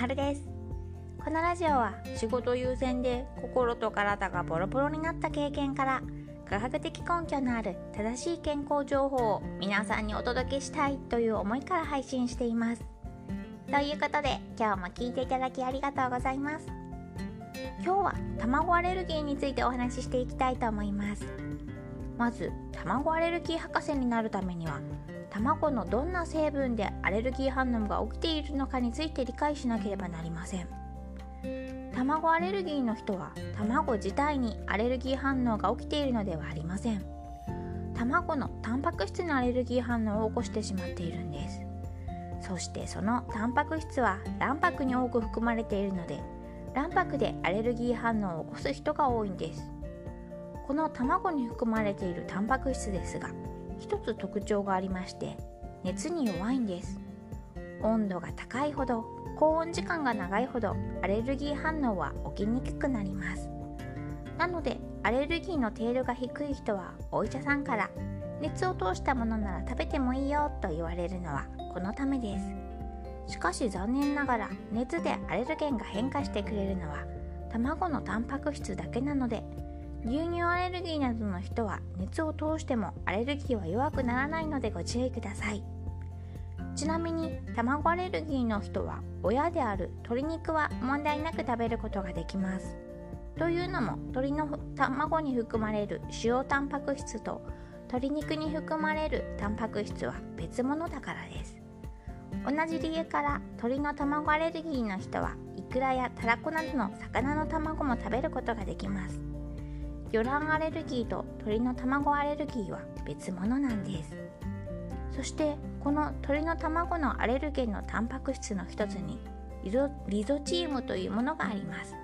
はるです。このラジオは仕事優先で心と体がボロボロになった経験から科学的根拠のある正しい健康情報を皆さんにお届けしたいという思いから配信しています。ということで今日も聞いていただきありがとうございます。今日は卵アレルギーについてお話ししていきたいと思います。まず卵アレルギー博士になるためには卵のどんな成分でアレルギー反応が起きているのかについて理解しなければなりません。卵アレルギーの人は卵自体にアレルギー反応が起きているのではありません。卵のタンパク質のアレルギー反応を起こしてしまっているんです。そしてそのタンパク質は卵白に多く含まれているので卵白でアレルギー反応を起こす人が多いんです。この卵に含まれているタンパク質ですが一つ特徴がありまして熱に弱いんです。温度が高いほど高温時間が長いほどアレルギー反応は起きにくくなります。なのでアレルギーの程度が低い人はお医者さんから熱を通したものなら食べてもいいよと言われるのはこのためです。しかし残念ながら熱でアレルゲンが変化してくれるのは卵のタンパク質だけなので牛乳アレルギーなどの人は熱を通してもアレルギーは弱くならないのでご注意ください。ちなみに卵アレルギーの人は親である鶏肉は問題なく食べることができます。というのも鶏の卵に含まれる塩タンパク質と鶏肉に含まれるタンパク質は別物だからです。同じ理由から鶏の卵アレルギーの人はイクラやタラコなどの魚の卵も食べることができます。魚卵アレルギーと鳥の卵アレルギーは別物なんです。そしてこの鳥の卵のアレルゲンのタンパク質の一つにリゾチームというものがあります。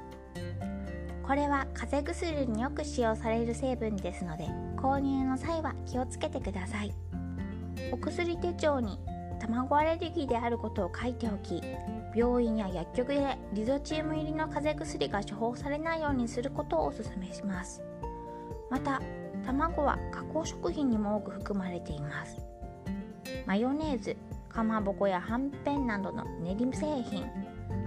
これは風邪薬によく使用される成分ですので購入の際は気をつけてください。お薬手帳に卵アレルギーであることを書いておき病院や薬局でリゾチーム入りの風邪薬が処方されないようにすることをお勧めします。また卵は加工食品にも多く含まれています。マヨネーズかまぼこやはんぺんなどの練り製品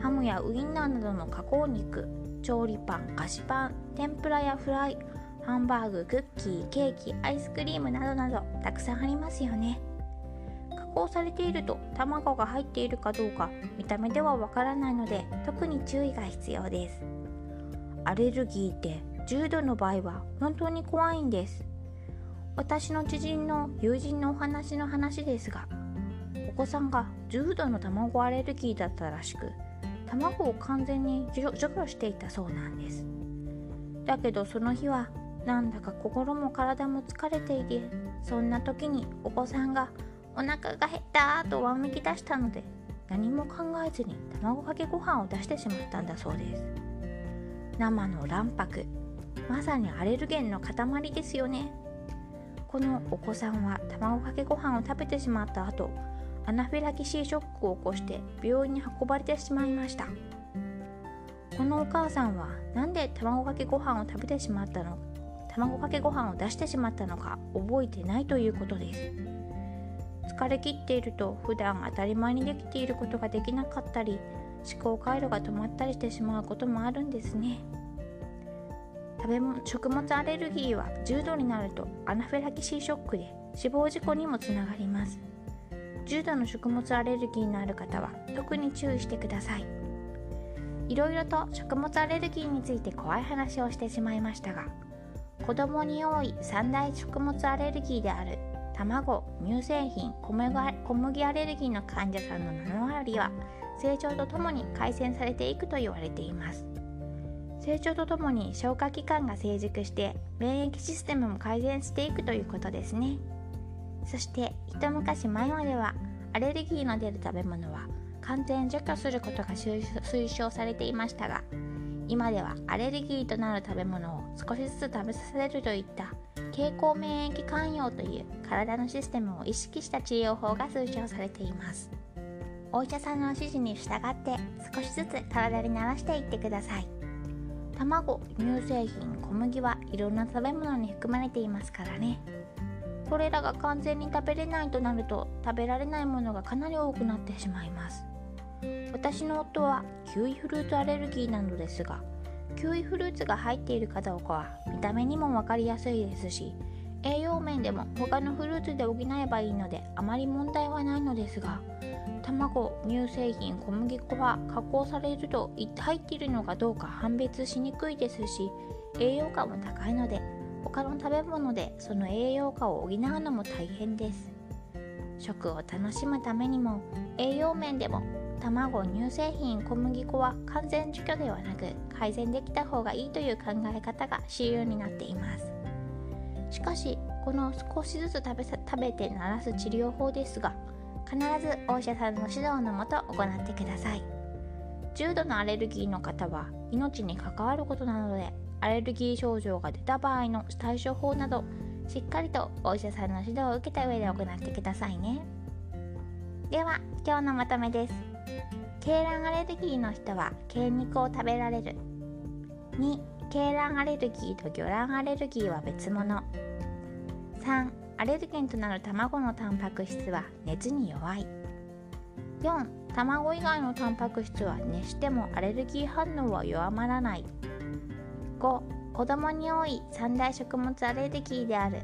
ハムやウインナーなどの加工肉調理パン菓子パン天ぷらやフライハンバーグクッキーケーキアイスクリームなどなどたくさんありますよね。加工されていると卵が入っているかどうか見た目ではわからないので特に注意が必要です。アレルギーって重度の場合は本当に怖いんです。私の知人の友人のお話の話ですがお子さんが重度の卵アレルギーだったらしく卵を完全に除去していたそうなんです。だけどその日はなんだか心も体も疲れていてそんな時にお子さんがお腹が減ったとわめき出したので何も考えずに卵かけご飯を出してしまったんだそうです。生の卵白。まさにアレルゲンの塊ですよね。このお子さんは卵かけご飯を食べてしまった後アナフィラキシーショックを起こして病院に運ばれてしまいました。このお母さんは何で卵かけご飯を食べてしまったの卵かけご飯を出してしまったのか覚えてないということです。疲れ切っていると普段当たり前にできていることができなかったり思考回路が止まったりしてしまうこともあるんですね。食べ物食物アレルギーは重度になるとアナフィラキシーショックで死亡事故にもつながります。重度の食物アレルギーのある方は特に注意してください。いろいろと食物アレルギーについて怖い話をしてしまいましたが子供に多い三大食物アレルギーである卵乳製品小麦アレルギーの患者さんの7割は成長とともに改善されていくと言われています。成長とともに消化器官が成熟して免疫システムも改善していくということですね。そして一昔前まではアレルギーの出る食べ物は完全除去することが推奨されていましたが今ではアレルギーとなる食べ物を少しずつ食べさせるといった経口免疫寛容という体のシステムを意識した治療法が推奨されています。お医者さんの指示に従って少しずつ体に慣らしていってください。卵乳製品小麦はいろんな食べ物に含まれていますからね。これらが完全に食べれないとなると食べられないものがかなり多くなってしまいます。私の夫はキウイフルーツアレルギーなのですがキウイフルーツが入っているかどうかは見た目にも分かりやすいですし栄養面でも他のフルーツで補えばいいのであまり問題はないのですが卵乳製品小麦粉は加工されると入っているのかどうか判別しにくいですし栄養価も高いので他の食べ物でその栄養価を補うのも大変です。食を楽しむためにも栄養面でも卵乳製品小麦粉は完全除去ではなく改善できた方がいいという考え方が主流になっています。しかしこの少しずつ食べ食べて慣らす治療法ですが必ずお医者さんの指導のもと行ってください。重度のアレルギーの方は命に関わることなのでアレルギー症状が出た場合の対処法などしっかりとお医者さんの指導を受けた上で行ってくださいね。では今日のまとめです。鶏卵アレルギーの人は鶏肉を食べられる。2鶏卵アレルギーと魚卵アレルギーは別物。3アレルゲンとなる卵のタンパク質は熱に弱い。4卵以外のタンパク質は熱してもアレルギー反応は弱まらない。5子供に多い三大食物アレルギーである。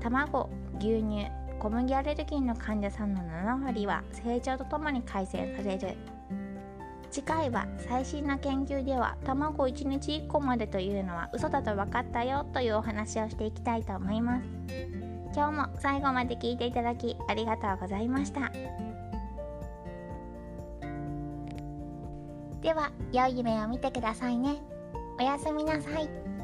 卵牛乳小麦アレルギーの患者さんの7割は成長とともに改善される。次回は最新の研究では卵1日1個までというのは嘘だと分かったよというお話をしていきたいと思います。今日も最後まで聞いていただきありがとうございました。では良い夢を見てくださいね。おやすみなさい。